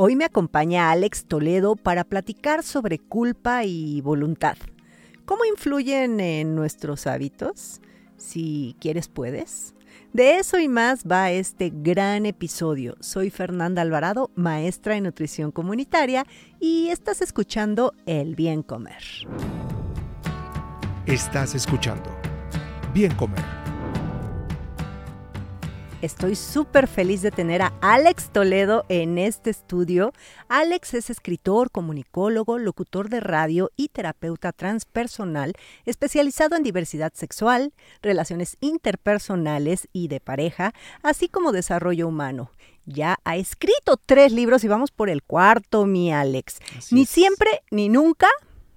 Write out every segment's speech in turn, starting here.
Hoy me acompaña Alex Toledo para platicar sobre culpa y voluntad. ¿Cómo influyen en nuestros hábitos? Si quieres, puedes. De eso y más va este gran episodio. Soy Fernanda Alvarado, maestra en nutrición comunitaria, y estás escuchando El Bien Comer. Estás escuchando Bien Comer Estoy súper feliz de tener a Alex Toledo en este estudio. Alex es escritor, comunicólogo, locutor de radio y terapeuta transpersonal especializado en diversidad sexual, relaciones interpersonales y de pareja, así como desarrollo humano. Ya ha escrito tres libros y vamos por el cuarto, mi Alex. ni siempre, ni nunca,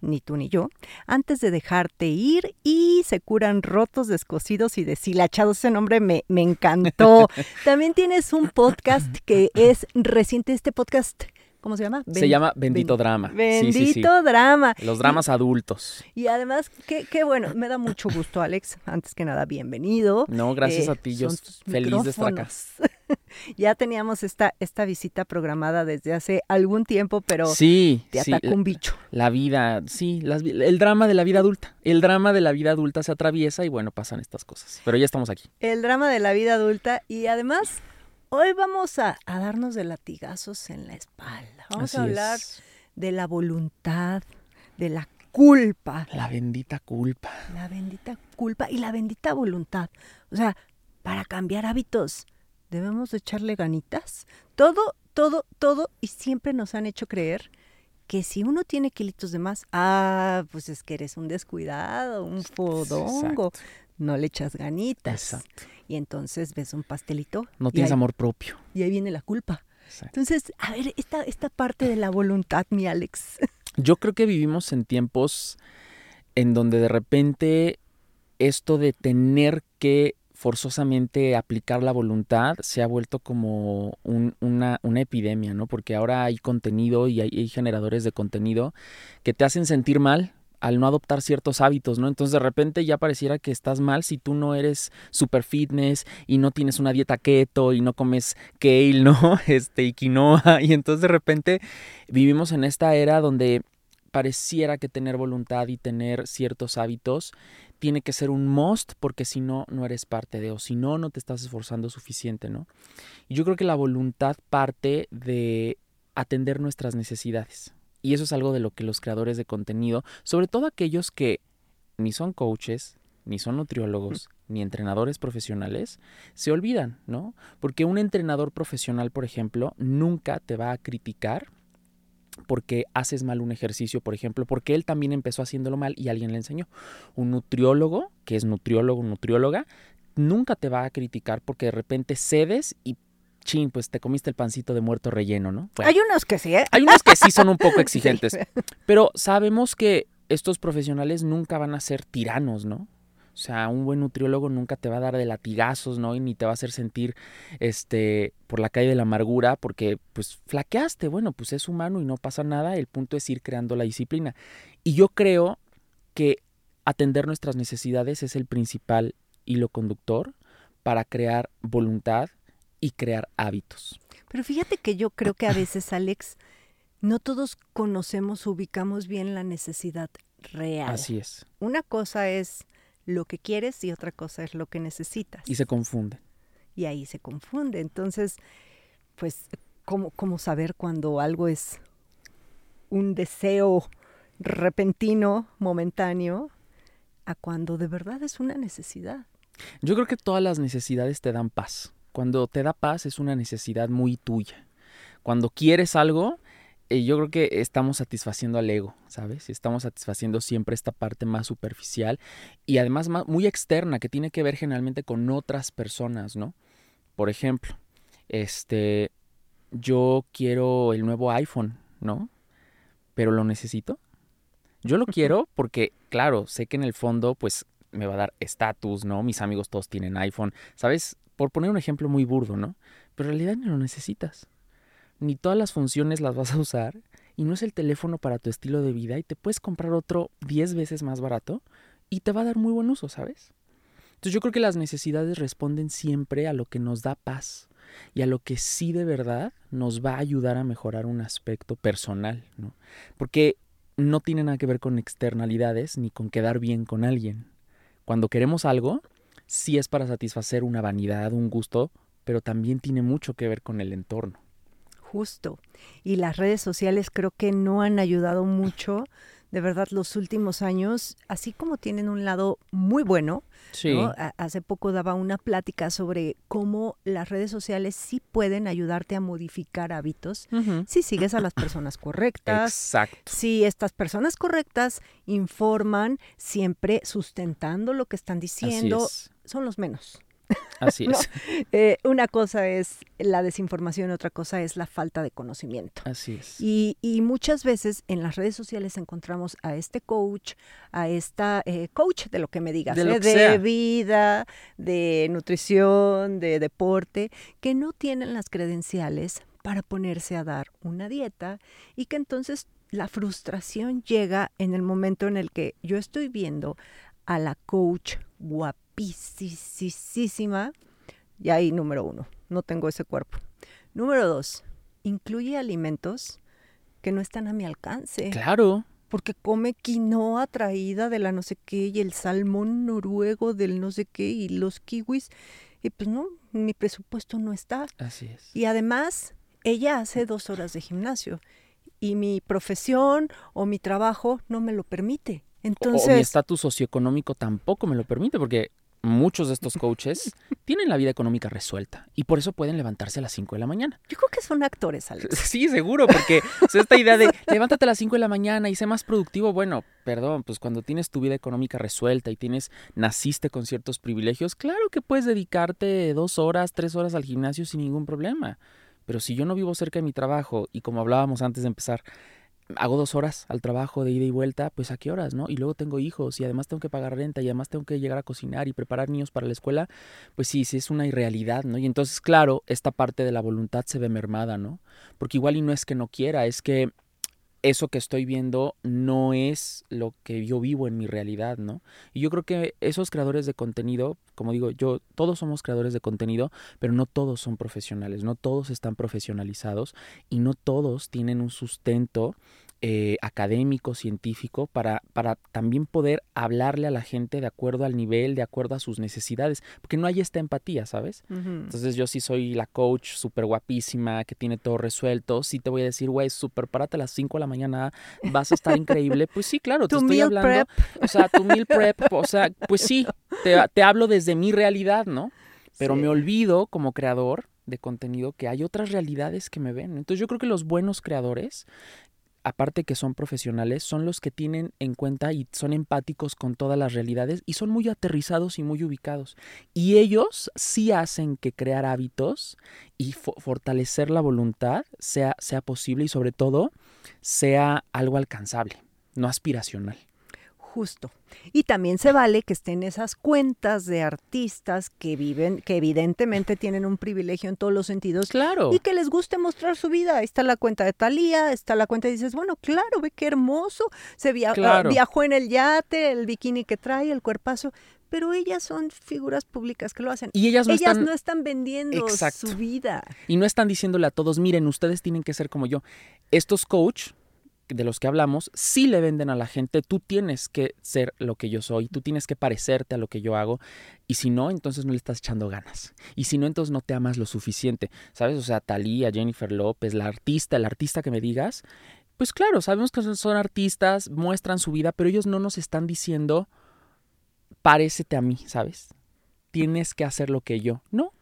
ni tú ni yo, antes de dejarte ir y se curan rotos, descosidos y deshilachados. Ese nombre me, me encantó. También tienes un podcast que es reciente, este podcast ¿Cómo se llama? se llama Bendito Drama. Bendito Drama. Los dramas adultos. Y además, qué, qué, bueno, me da mucho gusto, Alex. Antes que nada, bienvenido. No, gracias a ti, yo feliz de estar acá. ya teníamos esta, esta visita programada desde hace algún tiempo, pero sí, te atacó un bicho. La vida, sí, el drama de la vida adulta. El drama de la vida adulta se atraviesa y bueno, pasan estas cosas. Pero ya estamos aquí. El drama de la vida adulta y además Hoy vamos a, darnos de latigazos en la espalda. Vamos a hablar de la voluntad, de la culpa. La bendita culpa. La bendita culpa y la bendita voluntad. O sea, para cambiar hábitos, debemos echarle ganitas. Todo, todo, todo, y siempre nos han hecho creer que si uno tiene kilitos de más, ah, pues es que eres un descuidado, un fodongo, no le echas ganitas. Exacto y entonces ves un pastelito. No tienes amor propio. Y ahí viene la culpa. Entonces, a ver, esta, esta parte de la voluntad, mi Alex. Yo creo que vivimos en tiempos en donde de repente esto de tener que forzosamente aplicar la voluntad se ha vuelto como una, una, epidemia, ¿no? Porque ahora hay contenido y hay, generadores de contenido que te hacen sentir mal al no adoptar ciertos hábitos, ¿no? Entonces de repente ya pareciera que estás mal si tú no eres super fitness y no tienes una dieta keto y no comes kale, ¿no? Este, y quinoa. Y entonces de repente vivimos en esta era donde pareciera que tener voluntad y tener ciertos hábitos tiene que ser un must porque si no, no eres parte de, o si no, no te estás esforzando suficiente, ¿no? Y yo creo que la voluntad parte de atender nuestras necesidades. Y eso es algo de lo que los creadores de contenido, sobre todo aquellos que ni son coaches, ni son nutriólogos, ni entrenadores profesionales, se olvidan, ¿no? Porque un entrenador profesional, por ejemplo, nunca te va a criticar porque haces mal un ejercicio, por ejemplo, porque él también empezó haciéndolo mal y alguien le enseñó. Un nutriólogo, que es nutriólogo, nutrióloga, nunca te va a criticar porque de repente cedes y chin, pues te comiste el pancito de muerto relleno, ¿no? hay unos que sí, ¿eh? Hay unos que sí son un poco exigentes, pero sabemos que estos profesionales nunca van a ser tiranos, ¿no? O sea, un buen nutriólogo nunca te va a dar de latigazos, ¿no? Y ni te va a hacer sentir este por la calle de la amargura porque pues flaqueaste, bueno, pues es humano y no pasa nada, el punto es ir creando la disciplina. Y yo creo que atender nuestras necesidades es el principal hilo conductor para crear voluntad y crear hábitos. Pero fíjate que yo creo que a veces, Alex, no todos conocemos, ubicamos bien la necesidad real. Así es. Una cosa es lo que quieres y otra cosa es lo que necesitas. Y se confunde. Y ahí se confunde. Entonces, pues, ¿cómo, cómo saber cuando algo es un deseo repentino, momentáneo, a cuando de verdad es una necesidad? Yo creo que todas las necesidades te dan paz. Cuando te da paz es una necesidad muy tuya. Cuando quieres algo, eh, yo creo que estamos satisfaciendo al ego, ¿sabes? Estamos satisfaciendo siempre esta parte más superficial y además muy externa que tiene que ver generalmente con otras personas, ¿no? Por ejemplo, este, yo quiero el nuevo iPhone, ¿no? Pero lo necesito. Yo lo quiero porque, claro, sé que en el fondo, pues, me va a dar estatus, ¿no? Mis amigos todos tienen iPhone, ¿sabes? Por poner un ejemplo muy burdo, ¿no? Pero en realidad no lo necesitas. Ni todas las funciones las vas a usar y no es el teléfono para tu estilo de vida y te puedes comprar otro 10 veces más barato y te va a dar muy buen uso, ¿sabes? Entonces yo creo que las necesidades responden siempre a lo que nos da paz y a lo que sí de verdad nos va a ayudar a mejorar un aspecto personal, ¿no? Porque no tiene nada que ver con externalidades ni con quedar bien con alguien. Cuando queremos algo, sí es para satisfacer una vanidad, un gusto, pero también tiene mucho que ver con el entorno. Justo. Y las redes sociales creo que no han ayudado mucho de verdad los últimos años, así como tienen un lado muy bueno, hace poco daba una plática sobre cómo las redes sociales sí pueden ayudarte a modificar hábitos si sigues a las personas correctas. Exacto. Si estas personas correctas informan siempre sustentando lo que están diciendo, son los menos. Así es. Eh, una cosa es la desinformación, otra cosa es la falta de conocimiento. Así es. Y, muchas veces en las redes sociales encontramos a este coach, a esta eh, coach de lo que me digas, de, ¿eh? vida, de nutrición, de deporte, que no tienen las credenciales para ponerse a dar una dieta y que entonces la frustración llega en el momento en el que yo estoy viendo a la coach guapa guapísima. Y ahí, número uno, no tengo ese cuerpo. Número dos, incluye alimentos que no están a mi alcance. Claro. Porque come quinoa traída de la no sé qué y el salmón noruego del no sé qué y los kiwis. Y pues no, mi presupuesto no está. Así es. Y además, ella hace dos horas de gimnasio y mi profesión o mi trabajo no me lo permite. Entonces, o mi estatus socioeconómico tampoco me lo permite, porque muchos de estos coaches tienen la vida económica resuelta y por eso pueden levantarse a las 5 de la mañana. Yo creo que son actores, Alex. Sí, seguro, porque esta idea de levántate a las 5 de la mañana y sé más productivo, bueno, perdón, pues cuando tienes tu vida económica resuelta y tienes, naciste con ciertos privilegios, claro que puedes dedicarte dos horas, tres horas al gimnasio sin ningún problema. Pero si yo no vivo cerca de mi trabajo y como hablábamos antes de empezar, hago dos horas al trabajo de ida y vuelta, pues a qué horas, ¿no? Y luego tengo hijos y además tengo que pagar renta y además tengo que llegar a cocinar y preparar niños para la escuela, pues sí, sí es una irrealidad, ¿no? Y entonces, claro, esta parte de la voluntad se ve mermada, ¿no? Porque igual y no es que no quiera, es que eso que estoy viendo no es lo que yo vivo en mi realidad, ¿no? Y yo creo que esos creadores de contenido, como digo, yo, todos somos creadores de contenido, pero no todos son profesionales, no todos están profesionalizados y no todos tienen un sustento eh, académico, científico, para, para también poder hablarle a la gente de acuerdo al nivel, de acuerdo a sus necesidades, porque no hay esta empatía, ¿sabes? Entonces yo sí soy la coach súper guapísima, que tiene todo resuelto, sí te voy a decir, güey, súper párate a las 5 de la mañana, vas a estar increíble, pues sí, claro, te estoy hablando, o sea, tu meal prep, o sea, pues sí, te, te hablo desde mi realidad, ¿no? Pero me olvido como creador de contenido que hay otras realidades que me ven. Entonces yo creo que los buenos creadores aparte que son profesionales, son los que tienen en cuenta y son empáticos con todas las realidades y son muy aterrizados y muy ubicados. Y ellos sí hacen que crear hábitos y fortalecer la voluntad sea, sea posible y sobre todo sea algo alcanzable, no aspiracional. Justo. Y también se vale que estén esas cuentas de artistas que viven, que evidentemente tienen un privilegio en todos los sentidos. Claro. Y que les guste mostrar su vida. Ahí está la cuenta de Talía, está la cuenta y dices, bueno, claro, ve qué hermoso. Se ah, viajó en el yate, el bikini que trae, el cuerpazo. Pero ellas son figuras públicas que lo hacen. Y ellas no, ellas están... no están vendiendo su vida. Y no están diciéndole a todos, miren, ustedes tienen que ser como yo. Estos coach de los que hablamos, sí le venden a la gente, tú tienes que ser lo que yo soy, tú tienes que parecerte a lo que yo hago, y si no, entonces no le estás echando ganas. Y si no, entonces no te amas lo suficiente, ¿sabes? O sea, Talía, Jennifer López, la artista, el artista que me digas, pues claro, sabemos que son artistas, muestran su vida, pero ellos no nos están diciendo, parécete a mí, ¿sabes? Tienes que hacer lo que yo. No,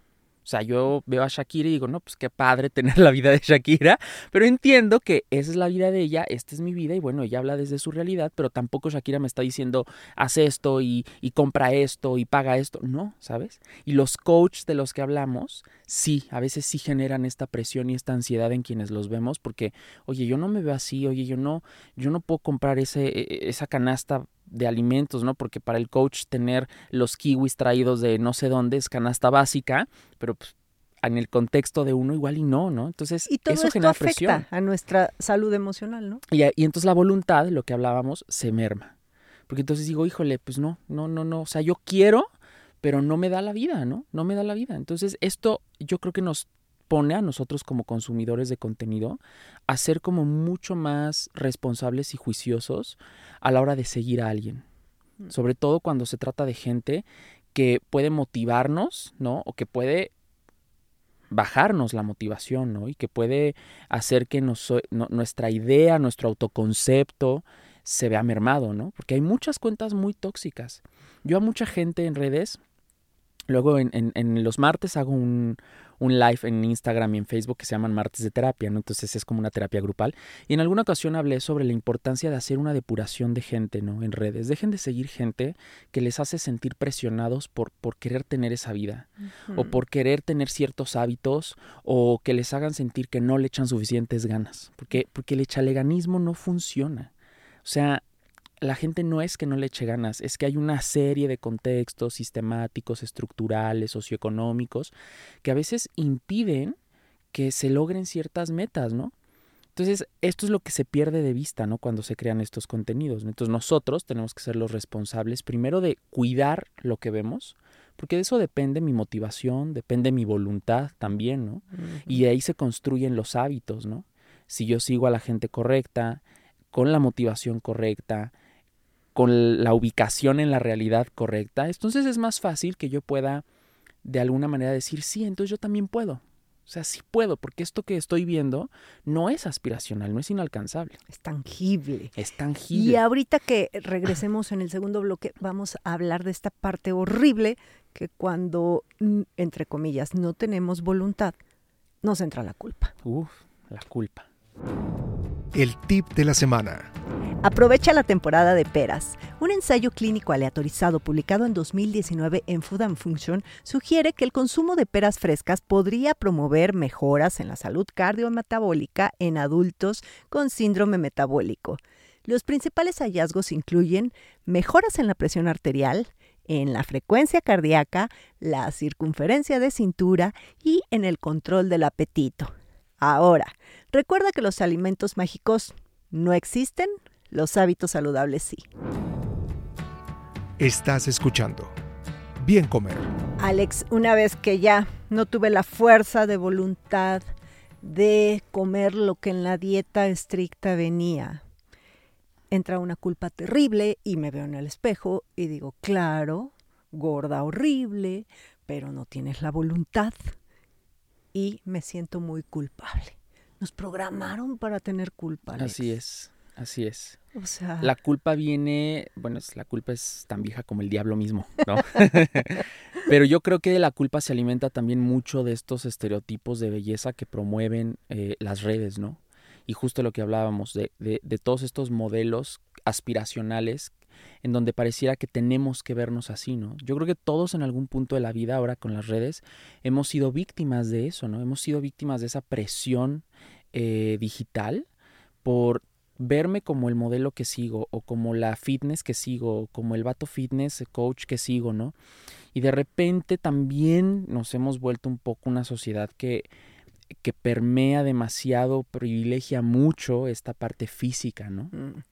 sea, yo veo a Shakira y digo, no, pues qué padre tener la vida de Shakira, pero entiendo que esa es la vida de ella, esta es mi vida y bueno, ella habla desde su realidad, pero tampoco Shakira me está diciendo, haz esto y, y compra esto y paga esto, no, ¿sabes? Y los coaches de los que hablamos, sí, a veces sí generan esta presión y esta ansiedad en quienes los vemos porque, oye, yo no me veo así, oye, yo no, yo no puedo comprar ese, e, e, esa canasta de alimentos, ¿no? Porque para el coach tener los kiwis traídos de no sé dónde es canasta básica, pero pues en el contexto de uno igual y no, ¿no? Entonces, y todo eso esto genera afecta presión. a nuestra salud emocional, ¿no? Y, y entonces la voluntad, lo que hablábamos, se merma. Porque entonces digo, híjole, pues no, no, no, no. O sea, yo quiero, pero no me da la vida, ¿no? No me da la vida. Entonces, esto yo creo que nos pone a nosotros como consumidores de contenido a ser como mucho más responsables y juiciosos a la hora de seguir a alguien. Sobre todo cuando se trata de gente que puede motivarnos, ¿no? O que puede bajarnos la motivación, ¿no? Y que puede hacer que nos, no, nuestra idea, nuestro autoconcepto se vea mermado, ¿no? Porque hay muchas cuentas muy tóxicas. Yo a mucha gente en redes, luego en, en, en los martes hago un, un live en Instagram y en Facebook que se llaman martes de terapia, ¿no? Entonces es como una terapia grupal. Y en alguna ocasión hablé sobre la importancia de hacer una depuración de gente, ¿no? En redes. Dejen de seguir gente que les hace sentir presionados por, por querer tener esa vida uh -huh. o por querer tener ciertos hábitos o que les hagan sentir que no le echan suficientes ganas. Porque, porque el echaleganismo no funciona. O sea, la gente no es que no le eche ganas, es que hay una serie de contextos sistemáticos, estructurales, socioeconómicos, que a veces impiden que se logren ciertas metas, ¿no? Entonces, esto es lo que se pierde de vista, ¿no? Cuando se crean estos contenidos. Entonces, nosotros tenemos que ser los responsables, primero, de cuidar lo que vemos, porque de eso depende mi motivación, depende mi voluntad también, ¿no? Uh -huh. Y de ahí se construyen los hábitos, ¿no? Si yo sigo a la gente correcta, con la motivación correcta, con la ubicación en la realidad correcta, entonces es más fácil que yo pueda de alguna manera decir, sí, entonces yo también puedo. O sea, sí puedo, porque esto que estoy viendo no es aspiracional, no es inalcanzable. Es tangible. Es tangible. Y ahorita que regresemos en el segundo bloque, vamos a hablar de esta parte horrible que cuando, entre comillas, no tenemos voluntad, nos entra la culpa. Uf, la culpa. El tip de la semana. Aprovecha la temporada de peras. Un ensayo clínico aleatorizado publicado en 2019 en Food and Function sugiere que el consumo de peras frescas podría promover mejoras en la salud cardiometabólica en adultos con síndrome metabólico. Los principales hallazgos incluyen mejoras en la presión arterial, en la frecuencia cardíaca, la circunferencia de cintura y en el control del apetito. Ahora, recuerda que los alimentos mágicos no existen, los hábitos saludables sí. Estás escuchando Bien Comer. Alex, una vez que ya no tuve la fuerza de voluntad de comer lo que en la dieta estricta venía, entra una culpa terrible y me veo en el espejo y digo, claro, gorda horrible, pero no tienes la voluntad y me siento muy culpable. Nos programaron para tener culpa. Alex. Así es, así es. O sea, la culpa viene, bueno, la culpa es tan vieja como el diablo mismo, ¿no? Pero yo creo que la culpa se alimenta también mucho de estos estereotipos de belleza que promueven eh, las redes, ¿no? Y justo lo que hablábamos, de, de, de todos estos modelos aspiracionales en donde pareciera que tenemos que vernos así, ¿no? Yo creo que todos en algún punto de la vida, ahora con las redes, hemos sido víctimas de eso, ¿no? Hemos sido víctimas de esa presión eh, digital por verme como el modelo que sigo o como la fitness que sigo o como el vato fitness coach que sigo, ¿no? Y de repente también nos hemos vuelto un poco una sociedad que, que permea demasiado, privilegia mucho esta parte física, ¿no? Mm.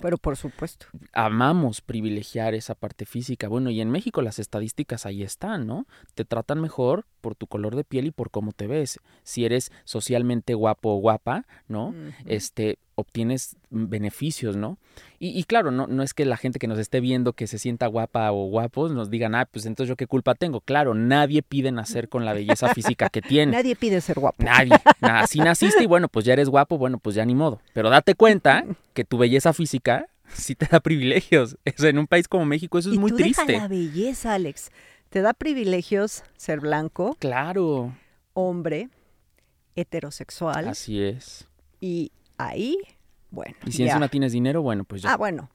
Pero por supuesto. Amamos privilegiar esa parte física. Bueno, y en México las estadísticas ahí están, ¿no? Te tratan mejor por tu color de piel y por cómo te ves. Si eres socialmente guapo o guapa, ¿no? Uh -huh. Este, obtienes beneficios, ¿no? Y, y, claro, no, no es que la gente que nos esté viendo que se sienta guapa o guapos nos digan, ah, pues entonces yo qué culpa tengo. Claro, nadie pide nacer con la belleza física que tiene. Nadie pide ser guapo. Nadie. Nada, si naciste y bueno, pues ya eres guapo, bueno, pues ya ni modo. Pero date cuenta que tu belleza física sí te da privilegios. Eso, en un país como México eso es y muy tú triste. Deja la belleza, Alex. Te da privilegios ser blanco, Claro, hombre, heterosexual. así es. Y ahí, bueno. Y si ya. encima tienes dinero, bueno, pues ya. Ah, bueno.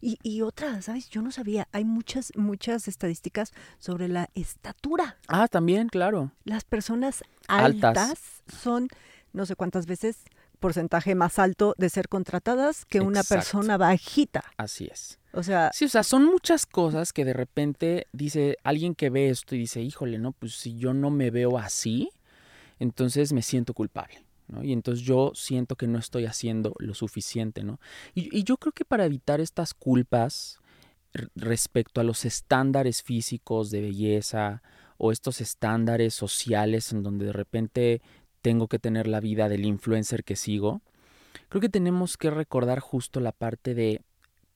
Y, y otra, ¿sabes? Yo no sabía. Hay muchas, muchas estadísticas sobre la estatura. Ah, también, claro. Las personas Altas. altas, son no sé cuántas veces porcentaje más alto de ser contratadas que una Exacto. persona bajita. Así es. O sea, Sí, o sea, son muchas cosas que de repente dice alguien que ve esto y dice, híjole, no, pues si yo no me veo así, entonces me siento culpable, Y entonces yo siento que no estoy haciendo lo suficiente, ¿no? Y, y yo creo que para evitar estas culpas respecto a los estándares físicos de belleza o estos estándares sociales en donde de repente tengo que tener la vida del influencer que sigo, creo que tenemos que recordar justo la parte de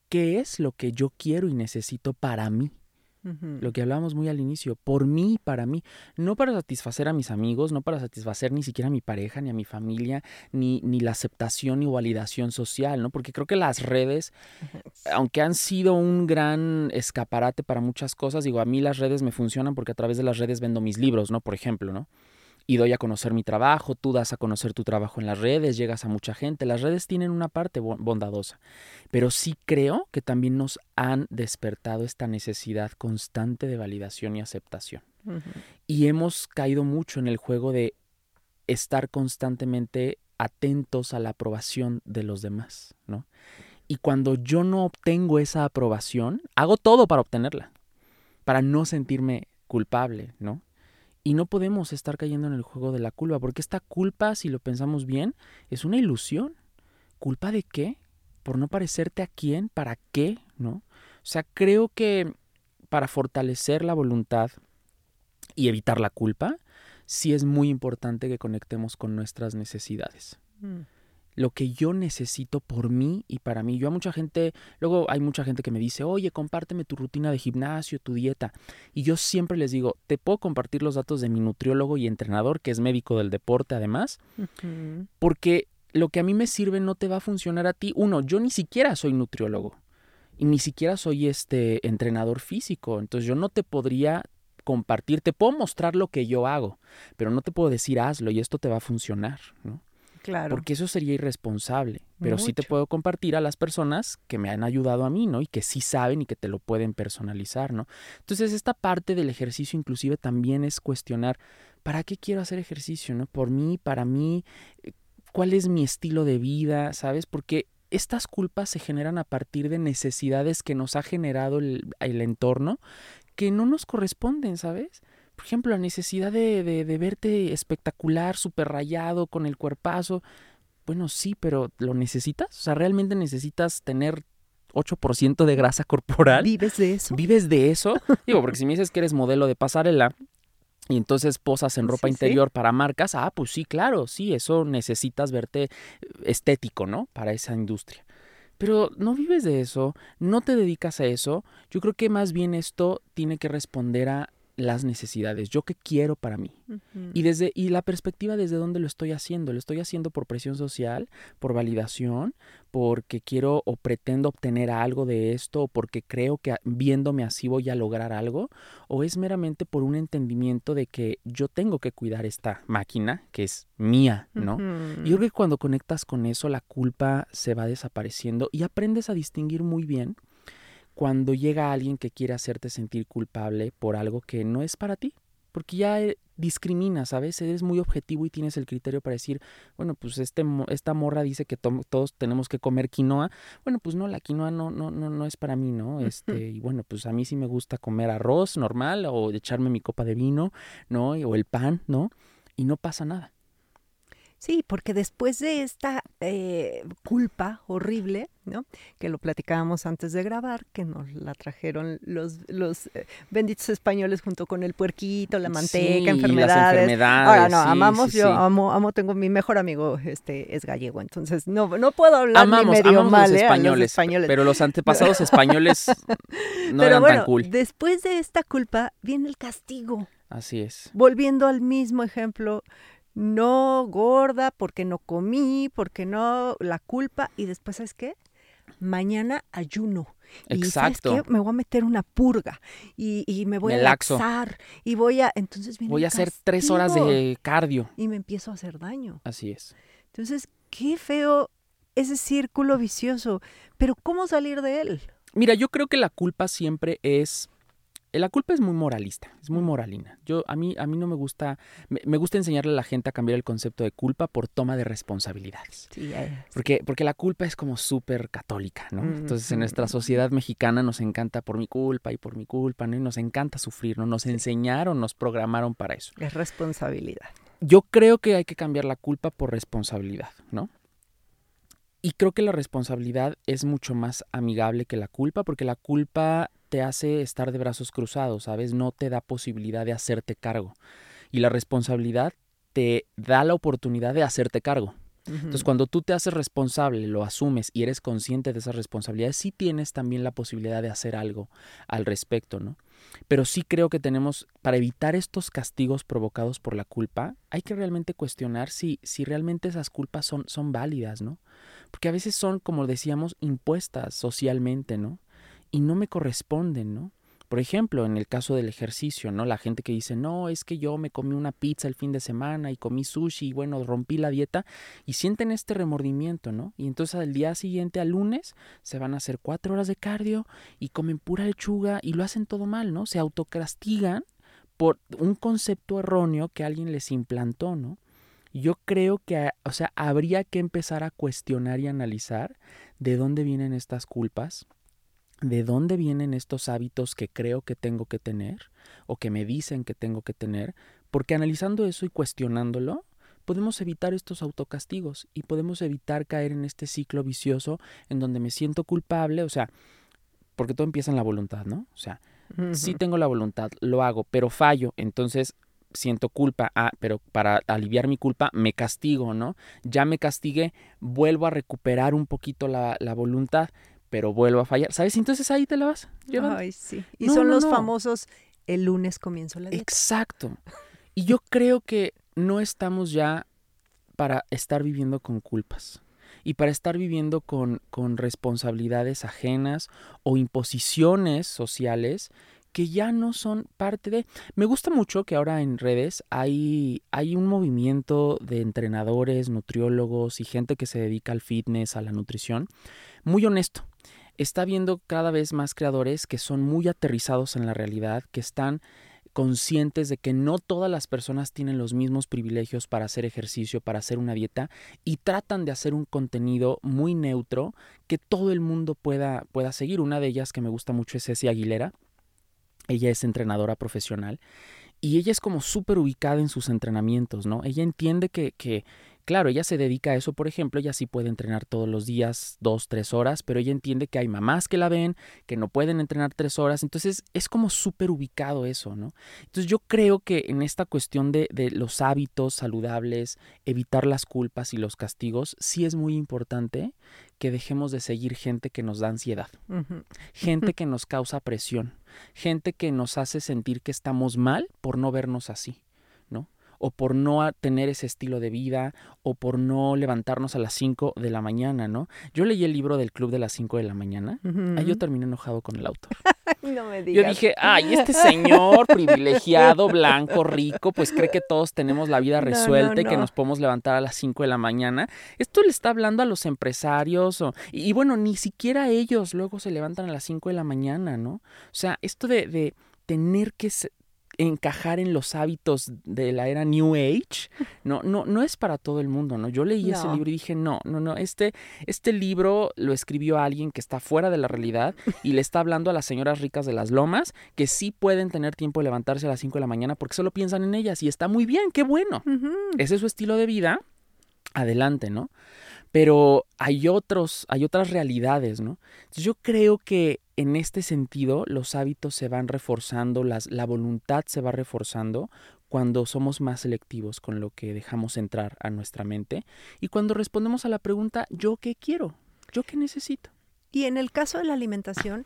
qué es lo que yo quiero y necesito para mí. Lo que hablábamos muy al inicio, por mí para mí. No para satisfacer a mis amigos, no para satisfacer ni siquiera a mi pareja, ni a mi familia, ni, ni la aceptación y validación social, ¿no? Porque creo que las redes, aunque han sido un gran escaparate para muchas cosas, digo, a mí las redes me funcionan porque a través de las redes vendo mis libros, ¿no? Por ejemplo, ¿no? Y doy a conocer mi trabajo, tú das a conocer tu trabajo en las redes, llegas a mucha gente. Las redes tienen una parte bo- bondadosa, pero sí creo que también nos han despertado esta necesidad constante de validación y aceptación. Y hemos caído mucho en el juego de estar constantemente atentos a la aprobación de los demás, ¿no? Y cuando yo no obtengo esa aprobación, hago todo para obtenerla, para no sentirme culpable, ¿no? Y no podemos estar cayendo en el juego de la culpa, porque esta culpa, si lo pensamos bien, es una ilusión. ¿Culpa de qué? ¿Por no parecerte a quién? ¿Para qué? ¿No? O sea, creo que para fortalecer la voluntad y evitar la culpa, sí es muy importante que conectemos con nuestras necesidades. Mm. Lo que yo necesito por mí y para mí. Yo a mucha gente, luego hay mucha gente que me dice, oye, compárteme tu rutina de gimnasio, tu dieta. Y yo siempre les digo, te puedo compartir los datos de mi nutriólogo y entrenador, que es médico del deporte además, porque lo que a mí me sirve no te va a funcionar a ti. Uno, yo ni siquiera soy nutriólogo y ni siquiera soy este entrenador físico, entonces yo no te podría compartir, te puedo mostrar lo que yo hago, pero no te puedo decir hazlo y esto te va a funcionar, ¿no? Claro. Porque eso sería irresponsable, pero sí te puedo compartir a las personas que me han ayudado a mí, ¿no? Y que sí saben y que te lo pueden personalizar, ¿no? Entonces esta parte del ejercicio inclusive también es cuestionar, ¿para qué quiero hacer ejercicio, ¿no? Por mí, para mí, eh, ¿cuál es mi estilo de vida, ¿sabes? Porque estas culpas se generan a partir de necesidades que nos ha generado el, el entorno que no nos corresponden, ¿sabes? Por ejemplo, la necesidad de, de, de verte espectacular, súper rayado, con el cuerpazo. Bueno, sí, pero ¿lo necesitas? O sea, ¿realmente necesitas tener 8% de grasa corporal? ¿Vives de eso? ¿Vives de eso? Digo, porque si me dices que eres modelo de pasarela y entonces posas en ropa Sí, sí. interior para marcas, ah, pues sí, claro, sí, eso necesitas verte estético, ¿no? Para esa industria. Pero no vives de eso, no te dedicas a eso. Yo creo que más bien esto tiene que responder a las necesidades. Yo qué quiero para mí. Y desde y la perspectiva desde dónde lo estoy haciendo, lo estoy haciendo por presión social, por validación, porque quiero o pretendo obtener algo de esto o porque creo que viéndome así voy a lograr algo o es meramente por un entendimiento de que yo tengo que cuidar esta máquina que es mía, ¿no? Y yo creo que cuando conectas con eso, la culpa se va desapareciendo y aprendes a distinguir muy bien cuando llega alguien que quiere hacerte sentir culpable por algo que no es para ti. Porque ya eh, discriminas, ¿sabes? Eres muy objetivo y tienes el criterio para decir, bueno, pues este, esta morra dice que to- todos tenemos que comer quinoa. Bueno, pues no, la quinoa no, no, no, no es para mí, ¿no? Este, y bueno, pues a mí sí me gusta comer arroz normal o echarme mi copa de vino, ¿no? O el pan, ¿no? Y no pasa nada. Sí, porque después de esta eh, culpa horrible, ¿no? Que lo platicábamos antes de grabar, que nos la trajeron los, los eh, benditos españoles junto con el puerquito, la Sí, manteca, y las enfermedades. enfermedades, Ahora no, sí, amamos, sí, yo sí. amo, amo, tengo mi mejor amigo, este, es gallego, entonces no, no puedo hablar amamos, ni medio amamos mal los ¿eh? españoles, los españoles. pero los antepasados españoles no Pero eran bueno, tan cool. después de esta culpa viene el castigo. Así es. volviendo al mismo ejemplo, no gorda porque no comí, porque no la culpa y después, ¿sabes qué? mañana ayuno. Y Exacto. ¿sabes qué? Me voy a meter una purga y, y me voy Me a laxo. laxar y voy a... Entonces viene Voy a hacer tres horas de cardio. Y me empiezo a hacer daño. Así es. Entonces, qué feo ese círculo vicioso. Pero ¿cómo salir de él? Mira, yo creo que la culpa siempre es. La culpa es muy moralista, es muy moralina. Yo a mí a mí no me gusta me, me gusta enseñarle a la gente a cambiar el concepto de culpa por toma de responsabilidades. Sí, Porque, porque la culpa es como súper católica, ¿no? Entonces en nuestra sociedad mexicana nos encanta por mi culpa y por mi culpa, ¿no? Y nos encanta sufrir, ¿no? Nos enseñaron, nos programaron para eso. es responsabilidad. Yo creo que hay que cambiar la culpa por responsabilidad, ¿no? Y creo que la responsabilidad es mucho más amigable que la culpa, porque la culpa te hace estar de brazos cruzados, ¿sabes? No te da posibilidad de hacerte cargo. Y la responsabilidad te da la oportunidad de hacerte cargo. Entonces, cuando tú te haces responsable, lo asumes y eres consciente de esas responsabilidades, sí tienes también la posibilidad de hacer algo al respecto, ¿no? Pero sí creo que tenemos, para evitar estos castigos provocados por la culpa, hay que realmente cuestionar si, si realmente esas culpas son, son válidas, ¿no? Porque a veces son, como decíamos, impuestas socialmente, ¿no? Y no me corresponden, ¿no? Por ejemplo, en el caso del ejercicio, ¿no? La gente que dice, no, es que yo me comí una pizza el fin de semana y comí sushi y bueno, rompí la dieta y sienten este remordimiento, ¿no? Y entonces al día siguiente, al lunes, se van a hacer cuatro horas de cardio y comen pura lechuga y lo hacen todo mal, ¿no? Se autocastigan por un concepto erróneo que alguien les implantó, ¿no? Yo creo que, o sea, habría que empezar a cuestionar y analizar de dónde vienen estas culpas, de dónde vienen estos hábitos que creo que tengo que tener o que me dicen que tengo que tener, porque analizando eso y cuestionándolo, podemos evitar estos autocastigos y podemos evitar caer en este ciclo vicioso en donde me siento culpable, o sea, porque todo empieza en la voluntad, ¿no? O sea, sí tengo la voluntad, lo hago, pero fallo, entonces siento culpa, ah, pero para aliviar mi culpa me castigo, ¿no? Ya me castigué, vuelvo a recuperar un poquito la, la voluntad, pero vuelvo a fallar, ¿sabes? Entonces ahí te la vas llevando. Ay, sí. Y No, son no, los no. famosos, el lunes comienzo la dieta. Exacto. Y yo creo que no estamos ya para estar viviendo con culpas y para estar viviendo con, con responsabilidades ajenas o imposiciones sociales que ya no son parte de... Me gusta mucho que ahora en redes hay, hay un movimiento de entrenadores, nutriólogos y gente que se dedica al fitness, a la nutrición, muy honesto. Está viendo cada vez más creadores que son muy aterrizados en la realidad, que están conscientes de que no todas las personas tienen los mismos privilegios para hacer ejercicio, para hacer una dieta y tratan de hacer un contenido muy neutro que todo el mundo pueda, pueda seguir. Una de ellas que me gusta mucho es Ceci Aguilera. Ella es entrenadora profesional y ella es como súper ubicada en sus entrenamientos, ¿no? Ella entiende que, que, claro, ella se dedica a eso, por ejemplo, ella sí puede entrenar todos los días, dos, tres horas, pero ella entiende que hay mamás que la ven, que no pueden entrenar tres horas, entonces es como súper ubicado eso, ¿no? Entonces yo creo que en esta cuestión de, de los hábitos saludables, evitar las culpas y los castigos, sí es muy importante que dejemos de seguir gente que nos da ansiedad gente que nos causa presión, gente que nos hace sentir que estamos mal por no vernos así, ¿no? O por no tener ese estilo de vida, o por no levantarnos a las 5 de la mañana, ¿no? Yo leí el libro del Club de las 5 de la mañana. Ahí yo terminé enojado con el autor. No me Yo digas. dije, ay, este señor privilegiado, blanco, rico, pues cree que todos tenemos la vida No, no, resuelta y que no. nos podemos levantar a las 5 de la mañana. Esto le está hablando a los empresarios o- y, y bueno, ni siquiera ellos luego se levantan a las 5 de la mañana, ¿no? O sea, esto de, de tener que encajar en los hábitos de la era New Age, no, no, no es para todo el mundo, ¿no? Yo leí ese libro y dije, no, no, no, este, este libro lo escribió alguien que está fuera de la realidad y le está hablando a las señoras ricas de las lomas que sí pueden tener tiempo de levantarse a las 5 de la mañana porque solo piensan en ellas y está muy bien, qué bueno. Ese es su estilo de vida, adelante, ¿no? Pero hay otros, hay otras realidades, ¿no? Entonces, yo creo que en este sentido los hábitos se van reforzando, las, la voluntad se va reforzando cuando somos más selectivos con lo que dejamos entrar a nuestra mente y cuando respondemos a la pregunta, ¿yo qué quiero? ¿Yo qué necesito? Y en el caso de la alimentación,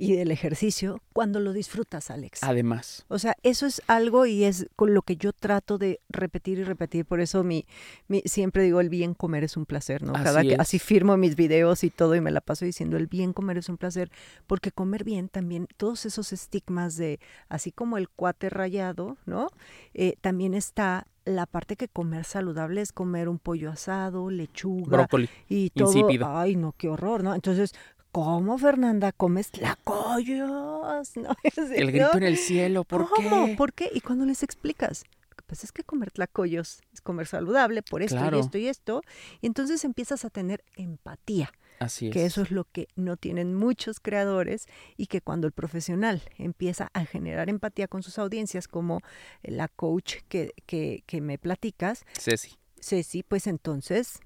y del ejercicio cuando lo disfrutas, Alex. Además. O sea, eso es algo y es con lo que yo trato de repetir y repetir. Por eso mi, mi siempre digo el bien comer es un placer, ¿no? Cada Así que es. así firmo mis videos y todo y me la paso diciendo el bien comer es un placer, porque comer bien también todos esos estigmas de así como el cuate rayado, ¿no? Eh, también está la parte que comer saludable es comer un pollo asado, lechuga Brócoli. y todo. insípido. Ay, no, qué horror, ¿no? Entonces, ¿cómo, Fernanda, comes tlacoyos? ¿No? El ¿no? grito en el cielo, ¿por ¿Cómo? qué? ¿Por qué? Y cuando les explicas, lo que pasa es que comer tlacoyos es comer saludable por esto Claro. y esto y esto, y entonces empiezas a tener empatía, Así es. que eso es lo que no tienen muchos creadores y que cuando el profesional empieza a generar empatía con sus audiencias, como la coach que, que, que me platicas, Ceci. Ceci, pues entonces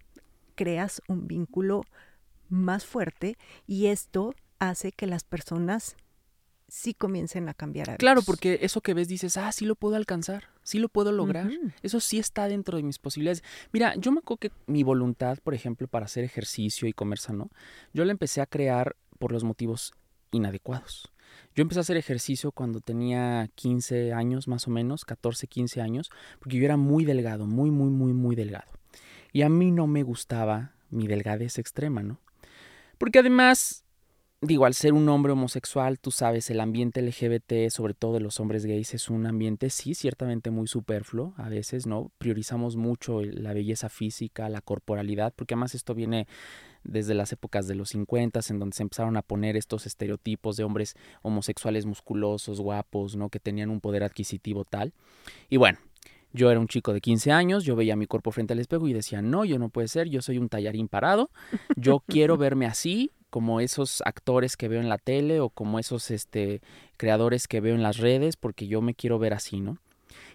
creas un vínculo más fuerte y esto hace que las personas sí comiencen a cambiar hábitos. Claro, porque eso que ves dices, ah, sí lo puedo alcanzar, sí lo puedo lograr. Eso sí está dentro de mis posibilidades. Mira, yo me acuerdo que mi voluntad, por ejemplo, para hacer ejercicio y comer sano, yo la empecé a crear por los motivos inadecuados. Yo empecé a hacer ejercicio cuando tenía 15 años más o menos, 14, 15 años, porque yo era muy delgado, muy, muy, muy, muy delgado. Y a mí no me gustaba mi delgadez extrema, ¿no? Porque además, digo, al ser un hombre homosexual, tú sabes, el ambiente LGBT, sobre todo de los hombres gays, es un ambiente, sí, ciertamente muy superfluo, a veces, ¿no? Priorizamos mucho la belleza física, la corporalidad, porque además esto viene desde las épocas de los 50, en donde se empezaron a poner estos estereotipos de hombres homosexuales musculosos, guapos, ¿no? Que tenían un poder adquisitivo tal. Y bueno, yo era un chico de 15 años, yo veía mi cuerpo frente al espejo y decía, no, yo no puede ser, yo soy un tallarín parado, yo quiero verme así, como esos actores que veo en la tele o como esos este, creadores que veo en las redes, porque yo me quiero ver así, ¿no?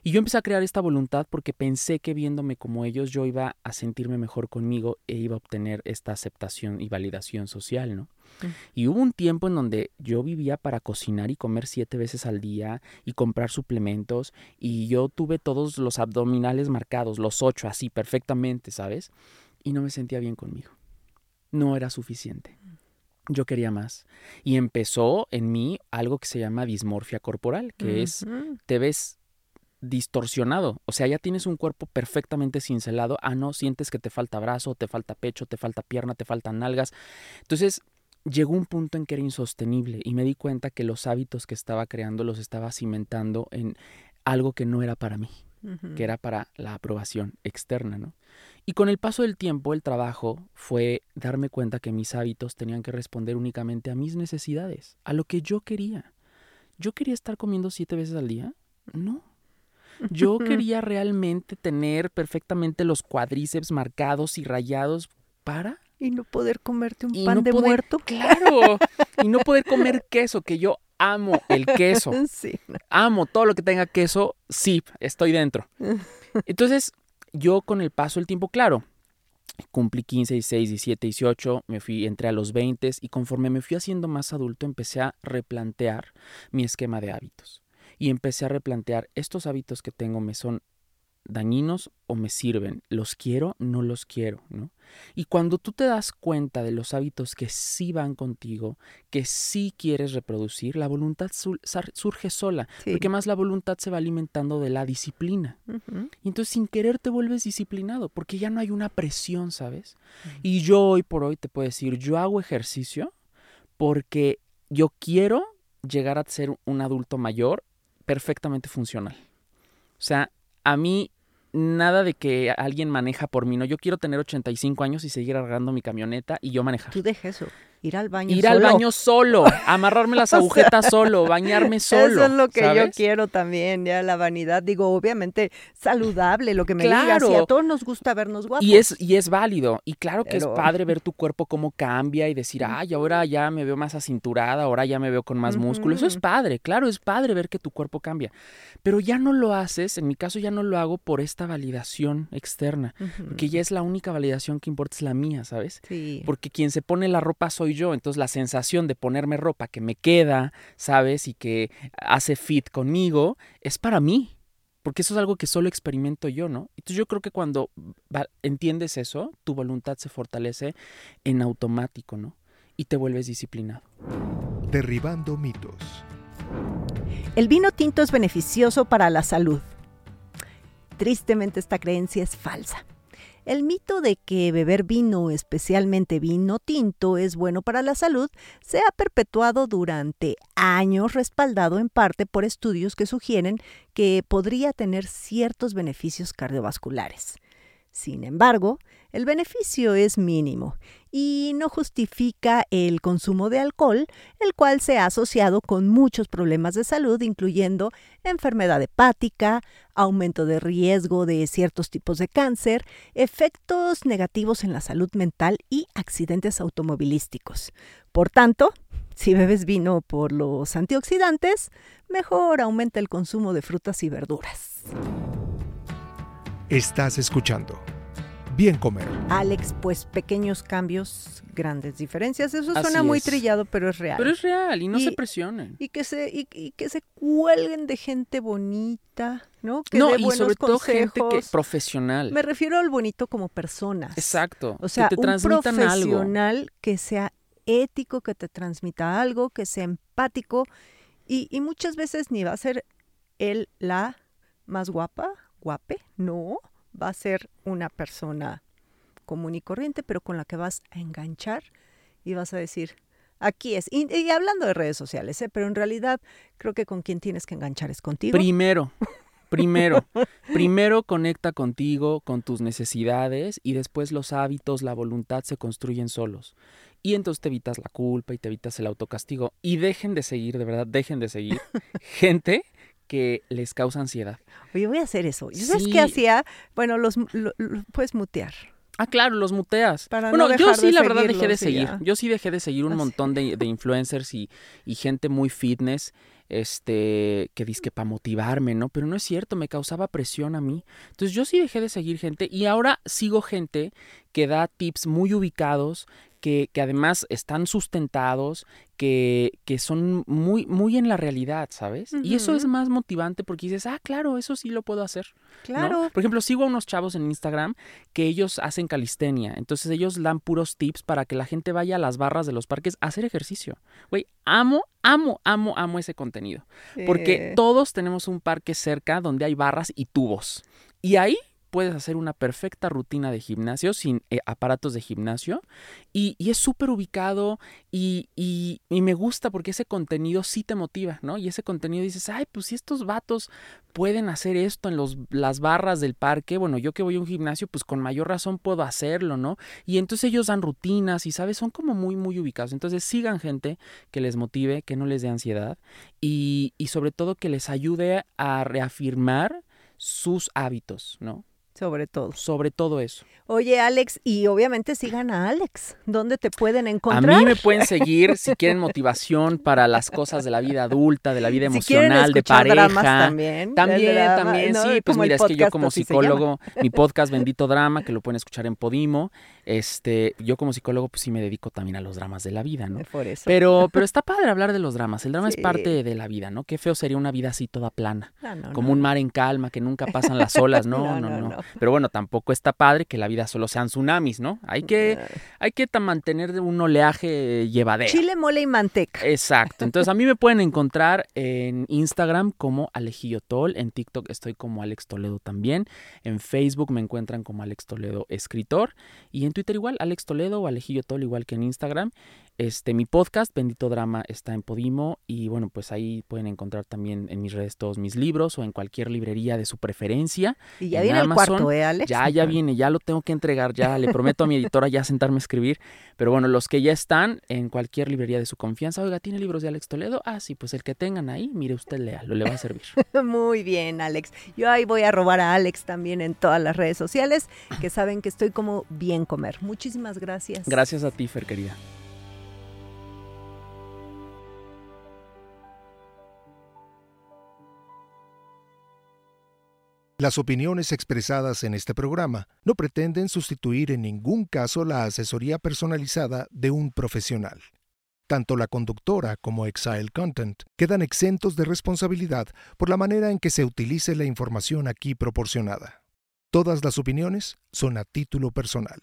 Y yo empecé a crear esta voluntad porque pensé que viéndome como ellos yo iba a sentirme mejor conmigo e iba a obtener esta aceptación y validación social, ¿no? Y hubo un tiempo en donde yo vivía para cocinar y comer siete veces al día y comprar suplementos y yo tuve todos los abdominales marcados, los ocho así perfectamente, ¿sabes? Y no me sentía bien conmigo. No era suficiente. Yo quería más. Y empezó en mí algo que se llama dismorfia corporal, que es te ves distorsionado. O sea, ya tienes un cuerpo perfectamente cincelado. Ah, no, sientes que te falta brazo, te falta pecho, te falta pierna, te faltan nalgas. Entonces, llegó un punto en que era insostenible y me di cuenta que los hábitos que estaba creando los estaba cimentando en algo que no era para mí, que era para la aprobación externa, ¿no? Y con el paso del tiempo, el trabajo fue darme cuenta que mis hábitos tenían que responder únicamente a mis necesidades, a lo que yo quería. ¿Yo quería estar comiendo siete veces al día? No. Yo quería realmente tener perfectamente los cuadríceps marcados y rayados para Y no poder comerte un y pan no de poder- muerto. Claro. y no poder comer queso, que yo amo el queso. Sí. Amo todo lo que tenga queso. Sí, estoy dentro. Entonces, yo con el paso del tiempo, claro, cumplí 15, 16, 17, 18, me fui, entré a los 20 y conforme me fui haciendo más adulto, empecé a replantear mi esquema de hábitos. Y empecé a replantear, estos hábitos que tengo me son dañinos o me sirven, los quiero, no los quiero, ¿no? Y cuando tú te das cuenta de los hábitos que sí van contigo, que sí quieres reproducir, la voluntad surge sola, Sí. porque más la voluntad se va alimentando de la disciplina. Y entonces sin querer te vuelves disciplinado, porque ya no hay una presión, ¿sabes? Y yo hoy por hoy te puedo decir, yo hago ejercicio porque yo quiero llegar a ser un adulto mayor perfectamente funcional. O sea, a mí nada de que alguien maneja por mí, no, yo quiero tener 85 años y seguir agarrando mi camioneta y yo manejar. Tú deja eso. Ir al baño Ir al solo. baño solo, amarrarme las agujetas solo, bañarme solo. Eso es lo que yo quiero también, ya la vanidad, digo, obviamente saludable, lo que me digas, Claro. y a todos nos gusta vernos guapos. Y es, y es válido. Y claro que Pero- es padre ver tu cuerpo cómo cambia y decir, ay, ahora ya me veo más acinturada, ahora ya me veo con más músculo. Eso es padre, claro, es padre ver que tu cuerpo cambia. Pero ya no lo haces, en mi caso ya no lo hago por esta validación externa, porque ya es la única validación que importa es la mía, ¿sabes? Sí. Porque quien se pone la ropa soy yo, entonces la sensación de ponerme ropa que me queda, ¿sabes? Y que hace fit conmigo, es para mí. Porque eso es algo que solo experimento yo, ¿no? Entonces yo creo que cuando va- entiendes eso, tu voluntad se fortalece en automático, ¿no? Y te vuelves disciplinado. Derribando mitos. El vino tinto es beneficioso para la salud. Tristemente esta creencia es falsa. El mito de que beber vino, especialmente vino tinto, es bueno para la salud, se ha perpetuado durante años, respaldado en parte por estudios que sugieren que podría tener ciertos beneficios cardiovasculares. Sin embargo, el beneficio es mínimo y no justifica el consumo de alcohol, el cual se ha asociado con muchos problemas de salud, incluyendo enfermedad hepática, aumento de riesgo de ciertos tipos de cáncer, efectos negativos en la salud mental y accidentes automovilísticos. Por tanto, si bebes vino por los antioxidantes, mejor aumenta el consumo de frutas y verduras. Estás escuchando Bien Comer. Alex, pues pequeños cambios, grandes diferencias. Eso Así suena muy es. trillado, pero es real. Pero es real y no Y- se presionen. y que se y, y que se cuelguen de gente bonita, ¿no? Que no, y buenos sobre todo gente que profesional. Me refiero al bonito como personas. Exacto. O sea, que te un transmitan algo. profesional que sea ético, que te transmita algo, que sea empático y, y muchas veces ni va a ser él la más guapa, guape, no, va a ser una persona común y corriente, pero con la que vas a enganchar y vas a decir, aquí es. Y, y hablando de redes sociales, ¿eh? pero en realidad creo que con quien tienes que enganchar es contigo. Primero, primero, primero conecta contigo, con tus necesidades y después los hábitos, la voluntad se construyen solos. Y entonces te evitas la culpa y te evitas el autocastigo. Y dejen de seguir, de verdad, dejen de seguir gente que les causa ansiedad. Oye, voy a hacer eso. ¿Y sabes Sí. qué hacía? Bueno, los lo- lo- puedes mutear. Ah, claro, los muteas. Para bueno, no yo sí, la verdad, dejé de seguir. ya. Yo sí dejé de seguir un sí. montón de, de influencers y, y gente muy fitness, este, que dice que para motivarme, ¿no? Pero no es cierto, me causaba presión a mí. Entonces yo sí dejé de seguir gente y ahora sigo gente que da tips muy ubicados, que, que además están sustentados, que, que son muy, muy en la realidad, ¿sabes? Y eso es más motivante porque dices, ah, claro, eso sí lo puedo hacer. ¿no? Claro. Por ejemplo, sigo a unos chavos en Instagram que ellos hacen calistenia. Entonces ellos dan puros tips para que la gente vaya a las barras de los parques a hacer ejercicio. Güey, amo, amo, amo, amo ese contenido. Porque Eh, todos tenemos un parque cerca donde hay barras y tubos. Y ahí puedes hacer una perfecta rutina de gimnasio sin eh, aparatos de gimnasio. Y, es súper ubicado y, me gusta porque ese contenido sí te motiva, ¿no? Y ese contenido dices, ay, pues si estos vatos pueden hacer esto en los, las barras del parque, bueno, yo que voy a un gimnasio, pues con mayor razón puedo hacerlo, ¿no? Y entonces ellos dan rutinas y, ¿sabes? Son como muy, muy ubicados. Entonces sigan gente que les motive, que no les dé ansiedad y sobre todo que les ayude a reafirmar sus hábitos, ¿no? Sobre todo. Sobre todo eso. Oye, Alex, y obviamente sigan a Alex. ¿Dónde te pueden A encontrar? mí me pueden seguir si quieren motivación para las cosas de la vida adulta, de la vida si emocional, de pareja. dramas también. También, drama, también, ¿no? sí, pues mira, es que yo como psicólogo, mi podcast Bendito Drama, que lo pueden escuchar en Podimo, este, yo como psicólogo pues sí me dedico también a los dramas de la vida, ¿no? Por eso. Pero, pero está padre hablar de los dramas, el drama Sí. es parte de la vida, ¿no? Qué feo sería una vida así toda plana, No, no, como un mar en calma, que nunca pasan las olas, no, no, no, no. Pero bueno, tampoco está padre que la vida solo sean tsunamis, ¿no? Hay que, hay que mantener un oleaje llevadero. Chile, mole y manteca. Exacto. Entonces a mí me pueden encontrar en Instagram como Alejillo Tol, en TikTok estoy como Alex Toledo también, en Facebook me encuentran como Alex Toledo escritor y en Twitter igual Alex Toledo o Alejillo Tol igual que en Instagram. Este mi podcast Bendito Drama está en Podimo y bueno, pues ahí pueden encontrar también en mis redes todos mis libros o en cualquier librería de su preferencia. Y ya en viene el Amazon, ¿eh, Alex? Ya, ya viene, ya lo tengo que entregar, ya le prometo a mi editora ya sentarme a escribir. Pero bueno, los que ya están en cualquier librería de su confianza, oiga, ¿tiene libros de Alex Toledo? Ah, sí, pues el que tengan ahí, mire usted, léalo, le va a servir. Muy bien, Alex. Yo ahí voy a robar a Alex también en todas las redes sociales, que saben que estoy como bien comer. Muchísimas gracias. Gracias a ti, Fer, querida. Las opiniones expresadas en este programa no pretenden sustituir en ningún caso la asesoría personalizada de un profesional. Tanto la conductora como Exile Content quedan exentos de responsabilidad por la manera en que se utilice la información aquí proporcionada. Todas las opiniones son a título personal.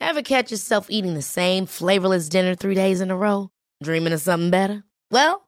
Ever catch yourself eating the same flavorless dinner three days in a row? Dreaming of something better? Well,